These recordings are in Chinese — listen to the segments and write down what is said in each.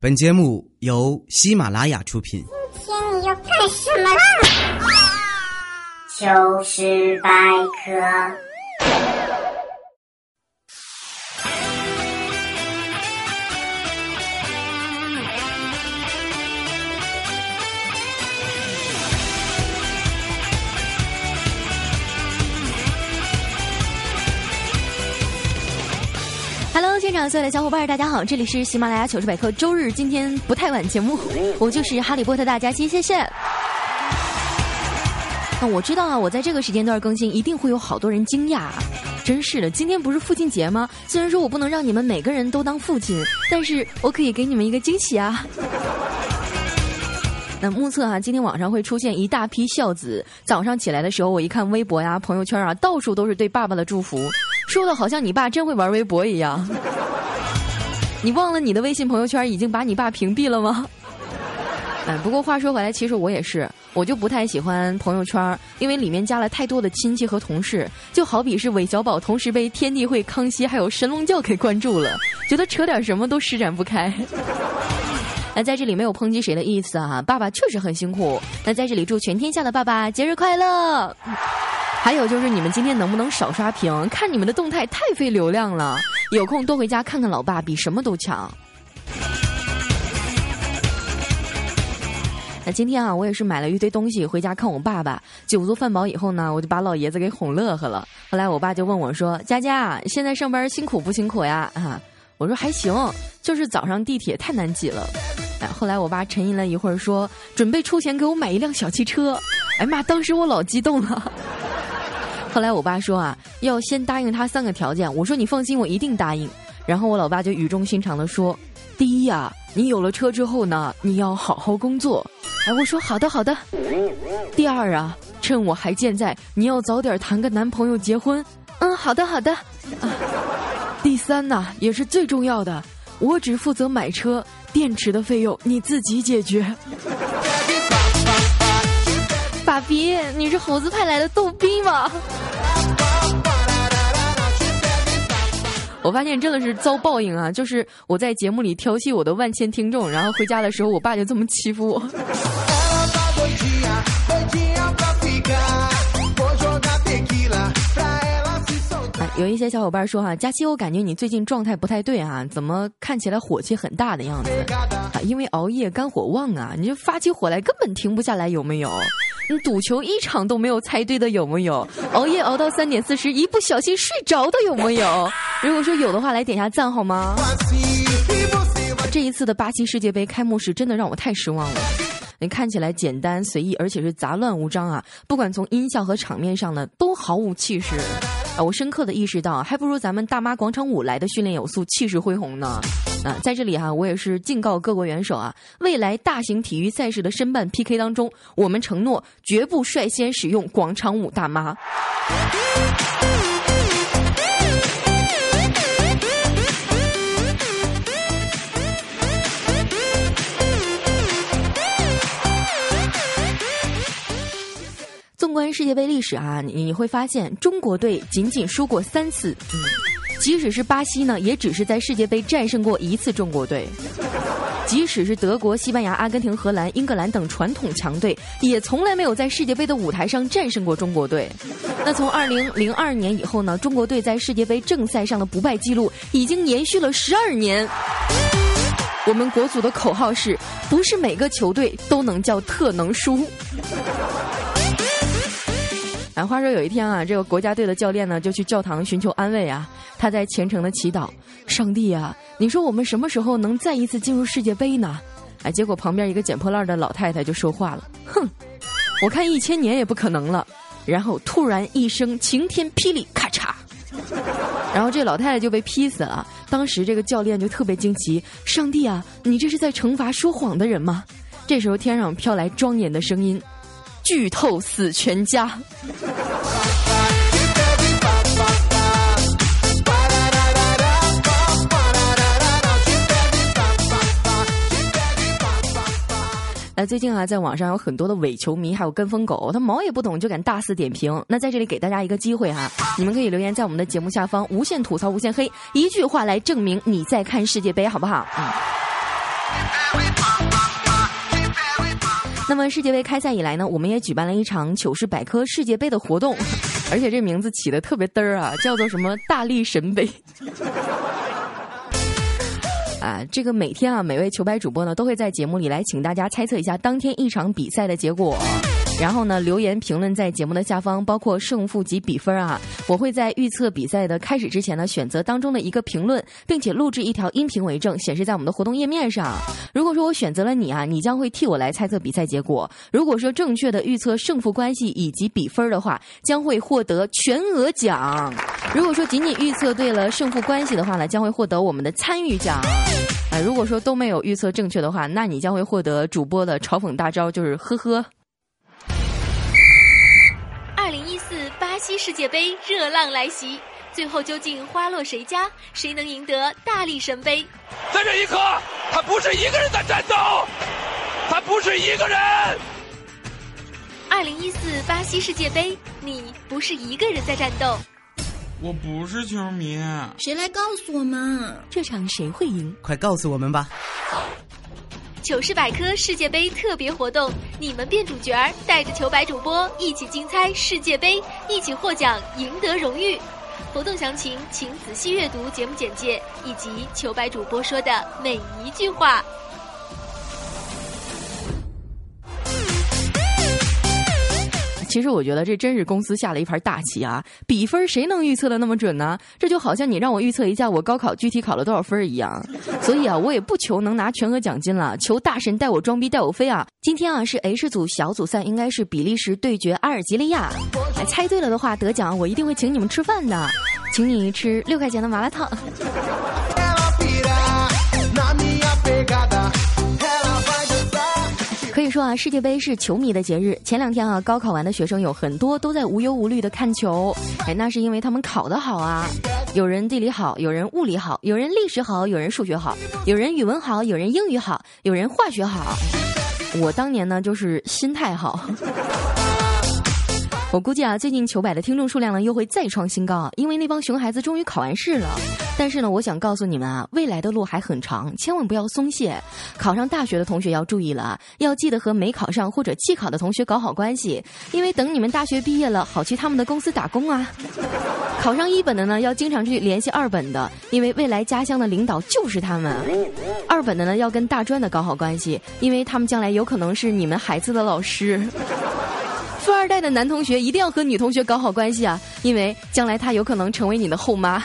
本节目由喜马拉雅出品。今天你要干什么啦？糗事百科。所有的小伙伴，大家好，这里是喜马拉雅糗事百科周日，今天不太晚节目，我就是哈利波特大家期，谢谢。那我知道啊，我在这个时间段更新，一定会有好多人惊讶。真是的，今天不是父亲节吗？虽然说我不能让你们每个人都当父亲，但是我可以给你们一个惊喜啊。那目测啊，今天网上会出现一大批孝子。早上起来的时候，我一看微博呀、朋友圈啊，到处都是对爸爸的祝福，说的好像你爸真会玩微博一样。你忘了你的微信朋友圈已经把你爸屏蔽了吗？哎，不过话说回来，其实我也是，我就不太喜欢朋友圈，因为里面加了太多的亲戚和同事，就好比是韦小宝同时被天地会、康熙还有神龙教给关注了，觉得扯点什么都施展不开。那在这里没有抨击谁的意思啊，爸爸确实很辛苦。那在这里祝全天下的爸爸节日快乐。还有就是你们今天能不能少刷屏？看你们的动态太费流量了，有空多回家看看老爸，比什么都强。那今天啊，我也是买了一堆东西回家看我爸爸。酒足饭饱以后呢，我就把老爷子给哄乐呵了。后来我爸就问我说：“佳佳，现在上班辛苦不辛苦呀？”啊，我说还行，就是早上地铁太难挤了。哎，后来我爸沉吟了一会儿说：“准备出钱给我买一辆小汽车。”哎妈，当时我老激动了。后来我爸说啊，要先答应他三个条件。我说你放心，我一定答应。然后我老爸就语重心长的说：“第一呀，你有了车之后呢，你要好好工作。”哎，我说好的好的。第二啊，趁我还健在，你要早点谈个男朋友结婚。嗯，好的好的。啊，第三呢，也是最重要的，我只负责买车，电池的费用你自己解决。爸比，你是猴子派来的逗逼吗？我发现真的是遭报应啊！就是我在节目里调戏我的万千听众，然后回家的时候，我爸就这么欺负我。有一些小伙伴说哈，佳期，我感觉你最近状态不太对啊，怎么看起来火气很大的样子？啊，因为熬夜肝火旺啊，你就发起火来根本停不下来，有没有？你赌球一场都没有猜对的有没有？熬夜熬到三点四十，一不小心睡着的有没有？如果说有的话，来点下赞好吗？这一次的巴西世界杯开幕式真的让我太失望了。你看起来简单随意，而且是杂乱无章啊！不管从音效和场面上呢，都毫无气势。我深刻的意识到，还不如咱们大妈广场舞来的训练有素、气势恢宏呢。啊，在这里哈，我也是敬告各国元首啊，未来大型体育赛事的申办 PK 当中，我们承诺绝不率先使用广场舞大妈。纵观世界杯历史啊，你会发现中国队仅仅输过三次，嗯，即使是巴西呢，也只是在世界杯战胜过一次中国队。即使是德国、西班牙、阿根廷、荷兰、英格兰等传统强队，也从来没有在世界杯的舞台上战胜过中国队。那从二零零二年以后呢，中国队在世界杯正赛上的不败记录已经延续了十二年。我们国足的口号是：不是每个球队都能叫特能输。啊，话说有一天啊，这个国家队的教练呢就去教堂寻求安慰啊，他在虔诚的祈祷：上帝啊，你说我们什么时候能再一次进入世界杯呢？哎，结果旁边一个捡破烂的老太太就说话了：哼，我看一千年也不可能了。然后突然一声晴天霹雳，咔嚓，然后这老太太就被劈死了。当时这个教练就特别惊奇：上帝啊，你这是在惩罚说谎的人吗？这时候天上飘来庄严的声音。剧透死全家。那最近啊，在网上有很多的伪球迷，还有跟风狗，他毛也不懂就敢大肆点评。那在这里给大家一个机会哈，你们可以留言在我们的节目下方，无限吐槽，无限黑，一句话来证明你在看世界杯，好不好？那么世界杯开赛以来呢，我们也举办了一场糗事百科世界杯的活动，而且这名字起的特别嘚儿啊，叫做什么大力神杯。啊，这个每天啊，每位球拍主播呢都会在节目里来请大家猜测一下当天一场比赛的结果。然后呢，留言评论在节目的下方，包括胜负及比分啊。我会在预测比赛的开始之前呢，选择当中的一个评论，并且录制一条音频为证，显示在我们的活动页面上。如果说我选择了你啊，你将会替我来猜测比赛结果。如果说正确的预测胜负关系以及比分的话，将会获得全额奖。如果说仅仅预测对了胜负关系的话呢，将会获得我们的参与奖。啊，如果说都没有预测正确的话，那你将会获得主播的嘲讽大招，就是呵呵。巴西世界杯热浪来袭，最后究竟花落谁家？谁能赢得大力神杯？在这一刻，他不是一个人在战斗，他不是一个人。二零一四巴西世界杯，你不是一个人在战斗。我不是球迷，谁来告诉我们这场谁会赢？快告诉我们吧！糗事百科世界杯特别活动，你们变主角儿，带着糗百主播一起竞猜世界杯，一起获奖，赢得荣誉。活动详情请仔细阅读节目简介以及糗百主播说的每一句话。其实我觉得这真是公司下了一盘大棋啊！比分谁能预测的那么准呢？这就好像你让我预测一下我高考具体考了多少分一样。所以啊，我也不求能拿全额奖金了，求大神带我装逼带我飞啊！今天啊是 H 组小组赛，应该是比利时对决阿尔及利亚。猜对了的话得奖，我一定会请你们吃饭的，请你吃六块钱的麻辣烫。可以说啊，世界杯是球迷的节日。前两天啊，高考完的学生有很多都在无忧无虑的看球，哎，那是因为他们考得好啊。有人地理好，有人物理好，有人历史好，有人数学好，有人语文好，有人英语好，有人化学好。我当年呢，就是心态好。我估计啊，最近糗百的听众数量呢又会再创新高，因为那帮熊孩子终于考完试了。但是呢，我想告诉你们啊，未来的路还很长，千万不要松懈。考上大学的同学要注意了，要记得和没考上或者弃考的同学搞好关系，因为等你们大学毕业了，好去他们的公司打工啊。考上一本的呢，要经常去联系二本的，因为未来家乡的领导就是他们。二本的呢，要跟大专的搞好关系，因为他们将来有可能是你们孩子的老师。富二代的男同学一定要和女同学搞好关系啊，因为将来他有可能成为你的后妈。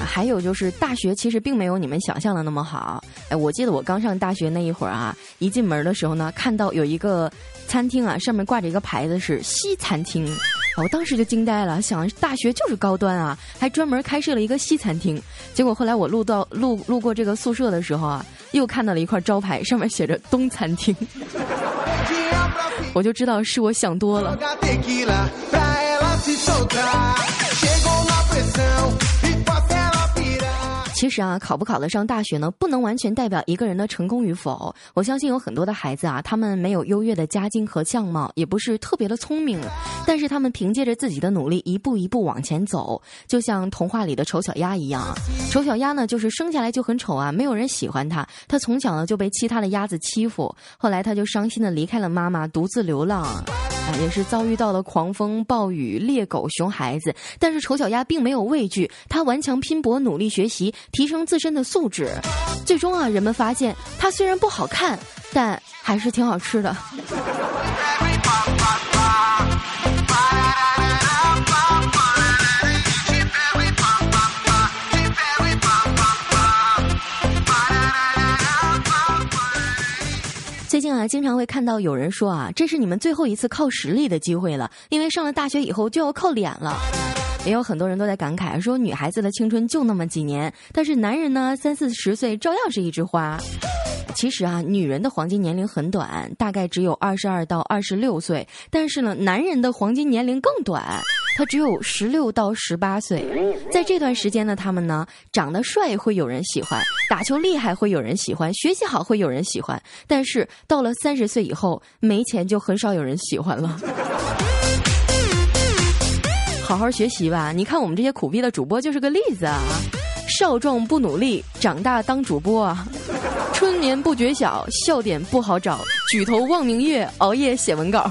还有就是大学其实并没有你们想象的那么好。哎，我记得我刚上大学那一会儿啊，一进门的时候呢，看到有一个餐厅啊，上面挂着一个牌子是西餐厅。我当时就惊呆了，想大学就是高端啊，还专门开设了一个西餐厅。结果后来我路到路路过这个宿舍的时候啊，又看到了一块招牌，上面写着东餐厅，我就知道是我想多了。其实啊，考不考得上大学呢，不能完全代表一个人的成功与否。我相信有很多的孩子啊，他们没有优越的家境和相貌，也不是特别的聪明，但是他们凭借着自己的努力，一步一步往前走，就像童话里的丑小鸭一样。丑小鸭呢，就是生下来就很丑啊，没有人喜欢它。它从小呢就被其他的鸭子欺负，后来它就伤心的离开了妈妈，独自流浪。也是遭遇到了狂风暴雨、猎狗、熊孩子，但是丑小鸭并没有畏惧，它顽强拼搏，努力学习，提升自身的素质。最终啊，人们发现它虽然不好看，但还是挺好吃的。啊，经常会看到有人说啊，这是你们最后一次靠实力的机会了，因为上了大学以后就要靠脸了。也有很多人都在感慨说，女孩子的青春就那么几年，但是男人呢，三四十岁照样是一枝花。其实啊，女人的黄金年龄很短，大概只有二十二到二十六岁，但是呢，男人的黄金年龄更短。他只有十六到十八岁，在这段时间呢，他们呢长得帅会有人喜欢，打球厉害会有人喜欢，学习好会有人喜欢，但是到了三十岁以后，没钱就很少有人喜欢了。好好学习吧，你看我们这些苦逼的主播就是个例子啊。少壮不努力，长大当主播啊。春眠不觉晓，笑点不好找，举头望明月，熬夜写文稿。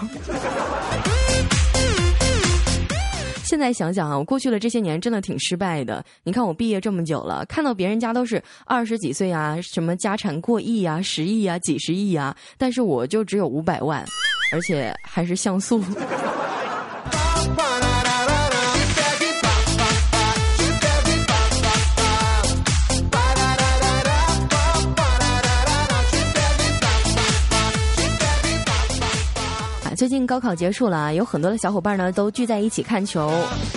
现在想想啊，我过去的这些年真的挺失败的。你看我毕业这么久了，看到别人家都是二十几岁啊，什么家产过亿啊、十亿啊、几十亿啊，但是我就只有五百万，而且还是像素。最近高考结束了，有很多的小伙伴呢都聚在一起看球。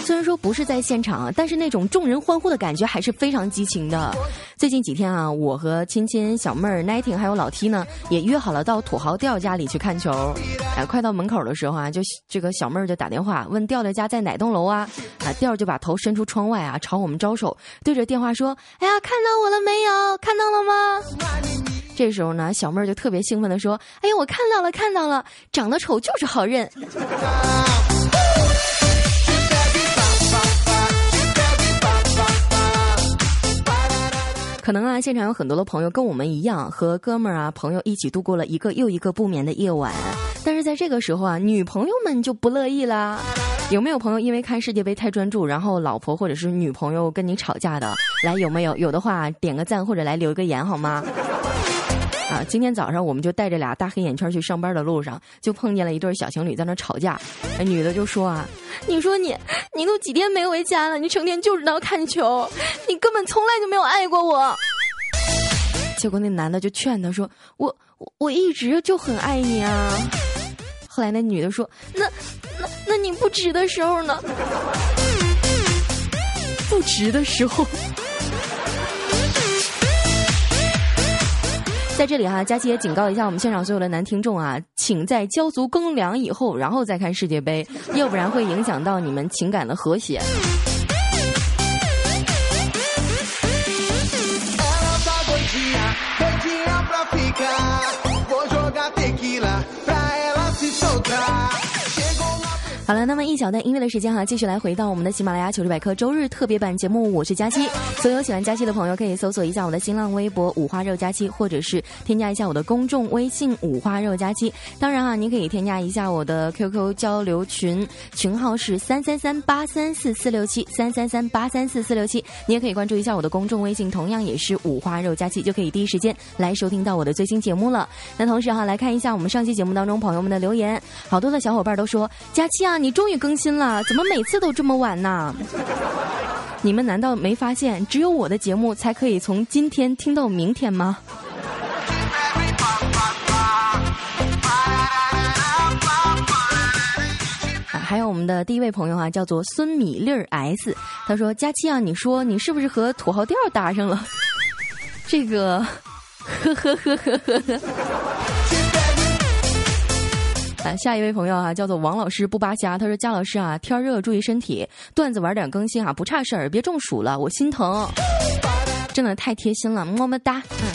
虽然说不是在现场，但是那种众人欢呼的感觉还是非常激情的。最近几天啊，我和亲亲、小妹儿、Nighting 还有老 T 呢，也约好了到土豪调家里去看球。哎，快到门口的时候啊，就这个小妹儿就打电话问调调家在哪栋楼啊？啊，调就把头伸出窗外啊，朝我们招手，对着电话说：“哎呀，看到我了没有？看到了吗？”这时候呢，小妹儿就特别兴奋的说：“哎呀，我看到了，看到了，长得丑就是好认。”可能啊，现场有很多的朋友跟我们一样，和哥们儿啊、朋友一起度过了一个又一个不眠的夜晚。但是在这个时候啊，女朋友们就不乐意啦。有没有朋友因为看世界杯太专注，然后老婆或者是女朋友跟你吵架的？来，有没有？有的话点个赞或者来留个言好吗？啊，今天早上我们就带着俩大黑眼圈去上班的路上，就碰见了一对小情侣在那吵架。女的就说啊：“你说你，你都几天没回家了，你成天就知道看球，你根本从来就没有爱过我。”结果那男的就劝她说：“我我我一直就很爱你啊。”后来那女的说：“那那那你不值的时候呢？不值的时候。”在这里哈，佳琪也警告一下我们现场所有的男听众啊，请在交足公粮以后，然后再看世界杯，要不然会影响到你们情感的和谐。好了，那么一小段音乐的时间哈，继续来回到我们的喜马拉雅糗事百科周日特别版节目，我是佳期。所有喜欢佳期的朋友可以搜索一下我的新浪微博五花肉佳期，或者是添加一下我的公众微信五花肉佳期。当然啊，您可以添加一下我的 QQ 交流群，群号是三三三八三四四六七三三三八三四四六七。你也可以关注一下我的公众微信，同样也是五花肉佳期，就可以第一时间来收听到我的最新节目了。那同时哈，来看一下我们上期节目当中朋友们的留言，好多的小伙伴都说佳期啊。你终于更新了，怎么每次都这么晚呢？你们难道没发现，只有我的节目才可以从今天听到明天吗？还有我们的第一位朋友啊，叫做孙米粒儿 S，他说：“佳期啊，你说你是不是和土豪调搭上了？”这个，呵呵呵呵呵呵。啊，下一位朋友啊，叫做王老师不扒瞎，他说：“佳老师啊，天热注意身体，段子晚点更新啊，不差事儿，别中暑了，我心疼。”真的太贴心了，么么哒。嗯。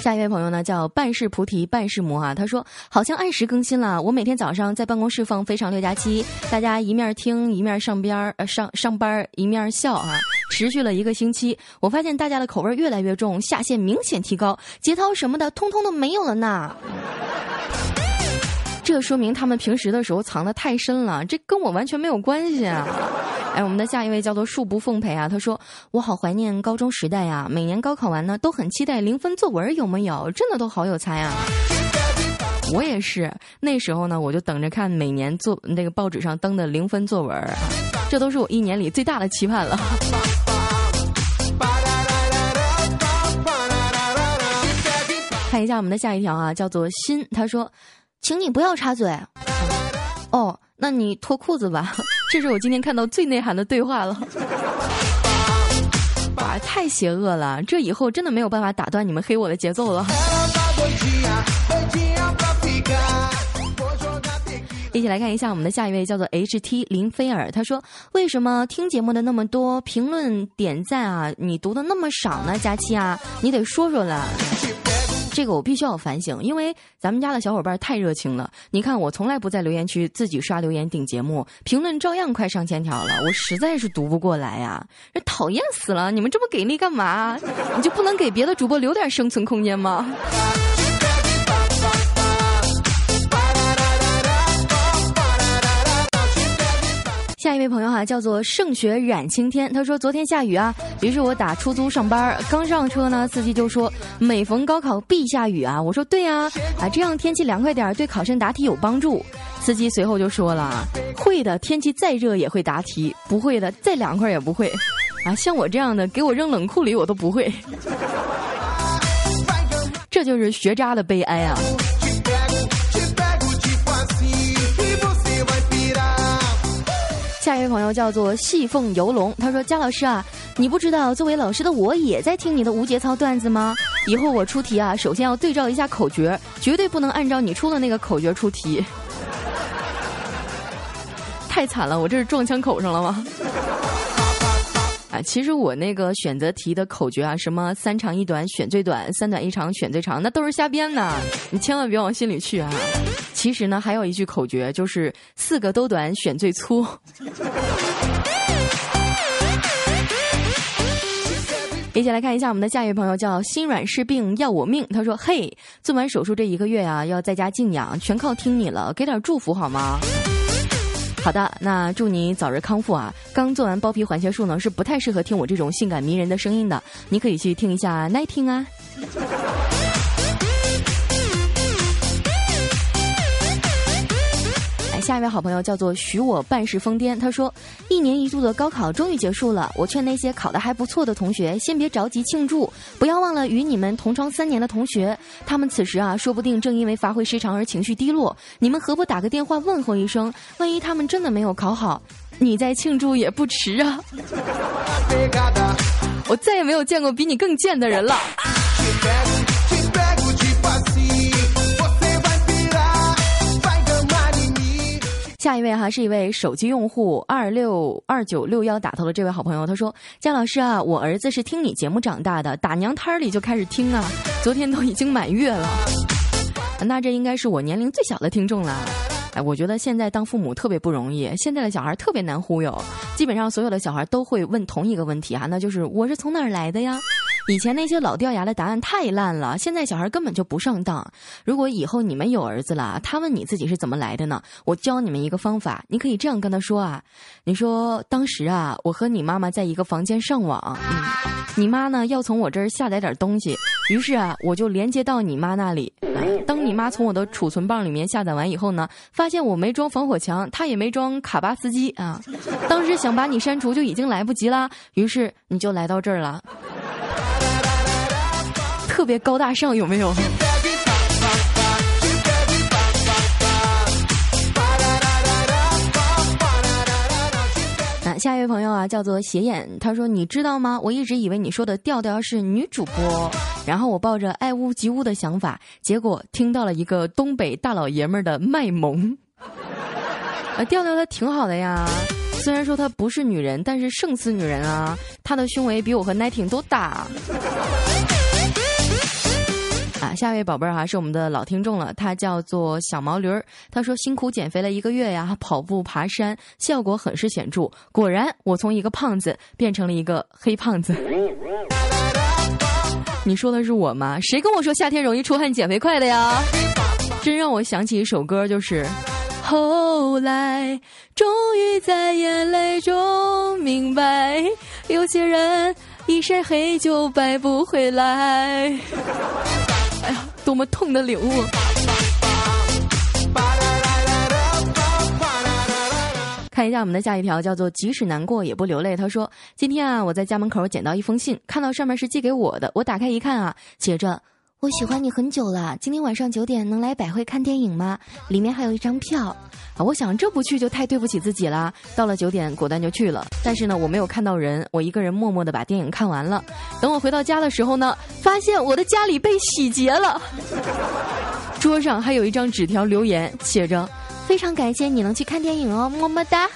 下一位朋友呢，叫半是菩提半是魔啊，他说：“好像按时更新了，我每天早上在办公室放《非常六加七》，大家一面听一面上边儿呃上上班一面笑啊，持续了一个星期，我发现大家的口味越来越重，下限明显提高，节操什么的通通都没有了呢。”这说明他们平时的时候藏的太深了，这跟我完全没有关系啊！哎，我们的下一位叫做树不奉陪啊，他说我好怀念高中时代呀，每年高考完呢都很期待零分作文有没有？真的都好有才啊！我也是，那时候呢我就等着看每年作那个报纸上登的零分作文，这都是我一年里最大的期盼了。看一下我们的下一条啊，叫做心，他说。请你不要插嘴。哦，那你脱裤子吧。这是我今天看到最内涵的对话了。哇，太邪恶了！这以后真的没有办法打断你们黑我的节奏了。一起来看一下我们的下一位，叫做 H T 林菲尔。他说：“为什么听节目的那么多，评论点赞啊，你读的那么少呢？佳期啊，你得说说了。”这个我必须要反省，因为咱们家的小伙伴太热情了。你看，我从来不在留言区自己刷留言顶节目，评论照样快上千条了，我实在是读不过来呀，这讨厌死了！你们这么给力干嘛？你就不能给别的主播留点生存空间吗？位朋友哈，叫做盛雪染青天。他说昨天下雨啊，于是我打出租上班，刚上车呢，司机就说每逢高考必下雨啊。我说对呀，啊这样天气凉快点，对考生答题有帮助。司机随后就说了，会的，天气再热也会答题；不会的，再凉快也不会。啊，像我这样的，给我扔冷库里我都不会。这就是学渣的悲哀啊。这位朋友叫做细凤游龙，他说：“姜老师啊，你不知道作为老师的我也在听你的无节操段子吗？以后我出题啊，首先要对照一下口诀，绝对不能按照你出的那个口诀出题。太惨了，我这是撞枪口上了吗？”其实我那个选择题的口诀啊，什么三长一短选最短，三短一长选最长，那都是瞎编的，你千万别往心里去啊。其实呢，还有一句口诀，就是四个都短选最粗。一起来看一下我们的下一位朋友，叫心软是病要我命。他说：“嘿，做完手术这一个月啊，要在家静养，全靠听你了，给点祝福好吗？”好的，那祝你早日康复啊！刚做完包皮环切术呢，是不太适合听我这种性感迷人的声音的，你可以去听一下 Nighting 啊。下一位好朋友叫做许我半世疯癫，他说：一年一度的高考终于结束了，我劝那些考得还不错的同学先别着急庆祝，不要忘了与你们同窗三年的同学，他们此时啊说不定正因为发挥失常而情绪低落，你们何不打个电话问候一声？万一他们真的没有考好，你再庆祝也不迟啊！我再也没有见过比你更贱的人了。下一位哈是一位手机用户二六二九六幺打头的这位好朋友，他说：“姜老师啊，我儿子是听你节目长大的，打娘胎里就开始听啊，昨天都已经满月了。那这应该是我年龄最小的听众了。哎，我觉得现在当父母特别不容易，现在的小孩特别难忽悠，基本上所有的小孩都会问同一个问题啊，那就是我是从哪儿来的呀？”以前那些老掉牙的答案太烂了，现在小孩根本就不上当。如果以后你们有儿子了，他问你自己是怎么来的呢？我教你们一个方法，你可以这样跟他说啊：你说当时啊，我和你妈妈在一个房间上网，嗯，你妈呢要从我这儿下载点东西，于是啊，我就连接到你妈那里。当你妈从我的储存棒里面下载完以后呢，发现我没装防火墙，她也没装卡巴斯基啊，当时想把你删除就已经来不及了，于是你就来到这儿了。别高大上，有没有？那下一位朋友啊，叫做斜眼，他说：“你知道吗？我一直以为你说的调调是女主播，然后我抱着爱屋及乌的想法，结果听到了一个东北大老爷们儿的卖萌。啊，调调他挺好的呀，虽然说他不是女人，但是胜似女人啊，他的胸围比我和奈挺都大。”下一位宝贝儿哈是我们的老听众了，他叫做小毛驴儿。他说辛苦减肥了一个月呀，跑步爬山效果很是显著。果然，我从一个胖子变成了一个黑胖子。你说的是我吗？谁跟我说夏天容易出汗减肥快的呀？真让我想起一首歌，就是后来终于在眼泪中明白，有些人一晒黑就白不回来。多么痛的领悟！看一下我们的下一条，叫做“即使难过也不流泪”。他说：“今天啊，我在家门口捡到一封信，看到上面是寄给我的。我打开一看啊，写着‘我喜欢你很久了，今天晚上九点能来百汇看电影吗？’里面还有一张票。”啊，我想这不去就太对不起自己了。到了九点，果断就去了。但是呢，我没有看到人，我一个人默默的把电影看完了。等我回到家的时候呢，发现我的家里被洗劫了，桌上还有一张纸条，留言写着：“非常感谢你能去看电影哦，么么哒。”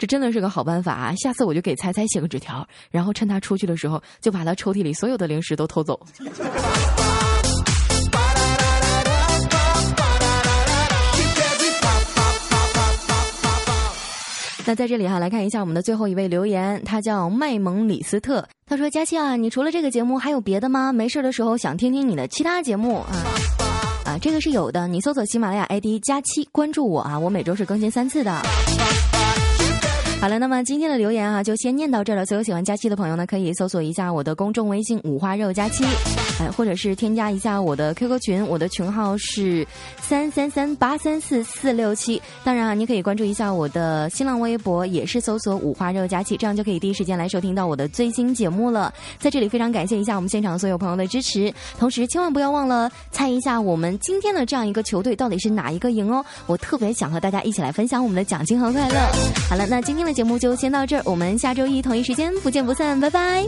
这真的是个好办法啊！下次我就给猜猜写个纸条，然后趁他出去的时候，就把他抽屉里所有的零食都偷走。那在这里哈，来看一下我们的最后一位留言，他叫麦蒙李斯特，他说：“佳期啊，你除了这个节目还有别的吗？没事的时候想听听你的其他节目啊。”啊，这个是有的，你搜索喜马拉雅 ID 佳期，关注我啊，我每周是更新三次的。好了，那么今天的留言啊，就先念到这儿了。所有喜欢佳期的朋友呢，可以搜索一下我的公众微信“五花肉佳期”，哎，或者是添加一下我的 QQ 群，我的群号是三三三八三四四六七。当然啊，你可以关注一下我的新浪微博，也是搜索“五花肉佳期”，这样就可以第一时间来收听到我的最新节目了。在这里非常感谢一下我们现场所有朋友的支持，同时千万不要忘了猜一下我们今天的这样一个球队到底是哪一个赢哦！我特别想和大家一起来分享我们的奖金和快乐。好了，那今天的的。节目就先到这儿，我们下周一同一时间不见不散，拜拜。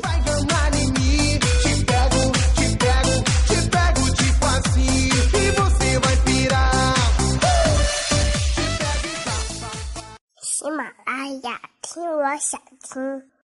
喜马拉雅，听我想听。